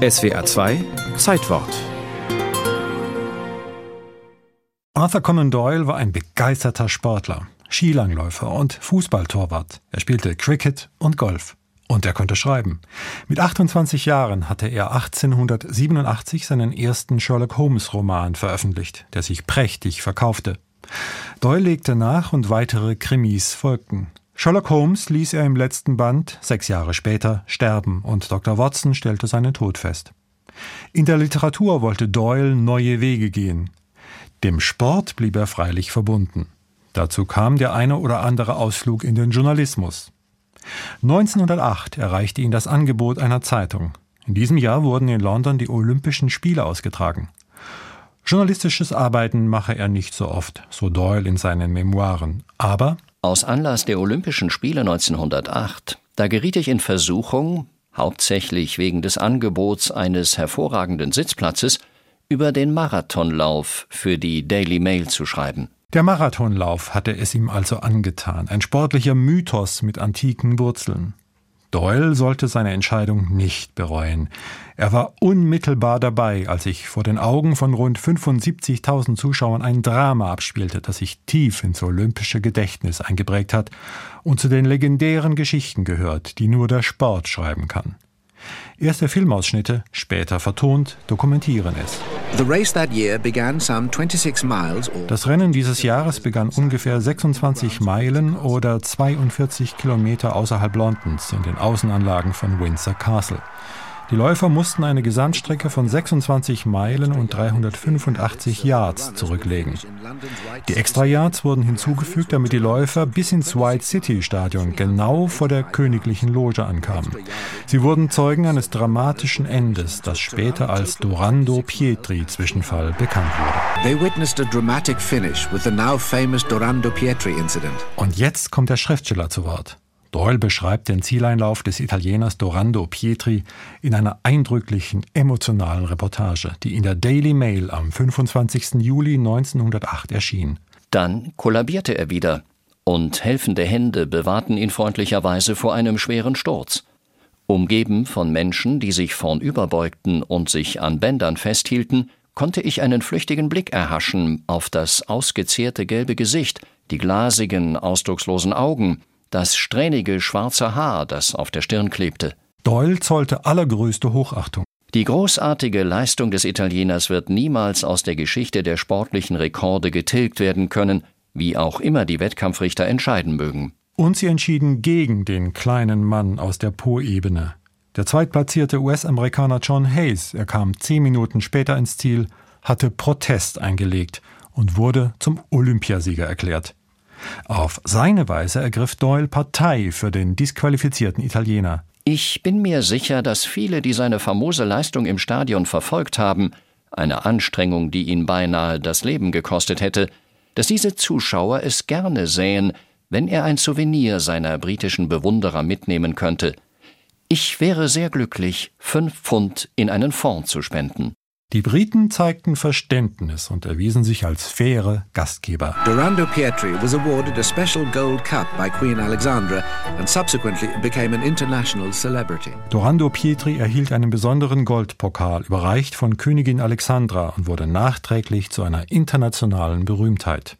SWR 2 Zeitwort Arthur Conan Doyle war ein begeisterter Sportler, Skilangläufer und Fußballtorwart. Er spielte Cricket und Golf. Und er konnte schreiben. Mit 28 Jahren hatte er 1887 seinen ersten Sherlock Holmes Roman veröffentlicht, der sich prächtig verkaufte. Doyle legte nach und weitere Krimis folgten. Sherlock Holmes ließ er im letzten Band, sechs Jahre später, sterben und Dr. Watson stellte seinen Tod fest. In der Literatur wollte Doyle neue Wege gehen. Dem Sport blieb er freilich verbunden. Dazu kam der eine oder andere Ausflug in den Journalismus. 1908 erreichte ihn das Angebot einer Zeitung. In diesem Jahr wurden in London die Olympischen Spiele ausgetragen. Journalistisches Arbeiten mache er nicht so oft, so Doyle in seinen Memoiren. Aber aus Anlass der Olympischen Spiele 1908, da geriet ich in Versuchung, hauptsächlich wegen des Angebots eines hervorragenden Sitzplatzes, über den Marathonlauf für die Daily Mail zu schreiben. Der Marathonlauf hatte es ihm also angetan, ein sportlicher Mythos mit antiken Wurzeln. Doyle sollte seine Entscheidung nicht bereuen. Er war unmittelbar dabei, als sich vor den Augen von rund 75.000 Zuschauern ein Drama abspielte, das sich tief ins olympische Gedächtnis eingeprägt hat und zu den legendären Geschichten gehört, die nur der Sport schreiben kann. Erste Filmausschnitte, später vertont, dokumentieren es. Das Rennen dieses Jahres begann ungefähr 26 Meilen oder 42 Kilometer außerhalb Londons in den Außenanlagen von Windsor Castle. Die Läufer mussten eine Gesamtstrecke von 26 Meilen und 385 Yards zurücklegen. Die Extra Yards wurden hinzugefügt, damit die Läufer bis ins White City Stadion genau vor der königlichen Loge ankamen. Sie wurden Zeugen eines dramatischen Endes, das später als Dorando Pietri Zwischenfall bekannt wurde. They witnessed a dramatic finish with the now famous Dorando Pietri incident. Und jetzt kommt der Schriftsteller zu Wort. Doyle beschreibt den Zieleinlauf des Italieners Dorando Pietri in einer eindrücklichen, emotionalen Reportage, die in der Daily Mail am 25. Juli 1908 erschien. Dann kollabierte er wieder, und helfende Hände bewahrten ihn freundlicherweise vor einem schweren Sturz. Umgeben von Menschen, die sich vornüberbeugten und sich an Bändern festhielten, konnte ich einen flüchtigen Blick erhaschen auf das ausgezehrte gelbe Gesicht, die glasigen, ausdruckslosen Augen, das strähnige schwarze Haar, das auf der Stirn klebte. Doyle zollte allergrößte Hochachtung. Die großartige Leistung des Italieners wird niemals aus der Geschichte der sportlichen Rekorde getilgt werden können, wie auch immer die Wettkampfrichter entscheiden mögen. Und sie entschieden gegen den kleinen Mann aus der Po-Ebene. Der zweitplatzierte US-Amerikaner John Hayes, er kam zehn Minuten später ins Ziel, hatte Protest eingelegt und wurde zum Olympiasieger erklärt. Auf seine Weise ergriff Doyle Partei für den disqualifizierten Italiener. Ich bin mir sicher, dass viele, die seine famose Leistung im Stadion verfolgt haben, eine Anstrengung, die ihn beinahe das Leben gekostet hätte, dass diese Zuschauer es gerne sähen, wenn er ein Souvenir seiner britischen Bewunderer mitnehmen könnte. Ich wäre sehr glücklich, fünf Pfund in einen Fonds zu spenden. Die Briten zeigten Verständnis und erwiesen sich als faire Gastgeber. Dorando Pietri was awarded a special gold cup by Queen Alexandra and subsequently became an international celebrity. Dorando Pietri erhielt einen besonderen Goldpokal, überreicht von Königin Alexandra und wurde nachträglich zu einer internationalen Berühmtheit.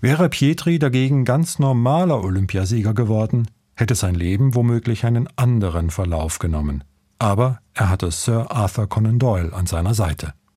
Wäre Pietri dagegen ganz normaler Olympiasieger geworden, hätte sein Leben womöglich einen anderen Verlauf genommen aber er hatte Sir Arthur Conan Doyle an seiner Seite.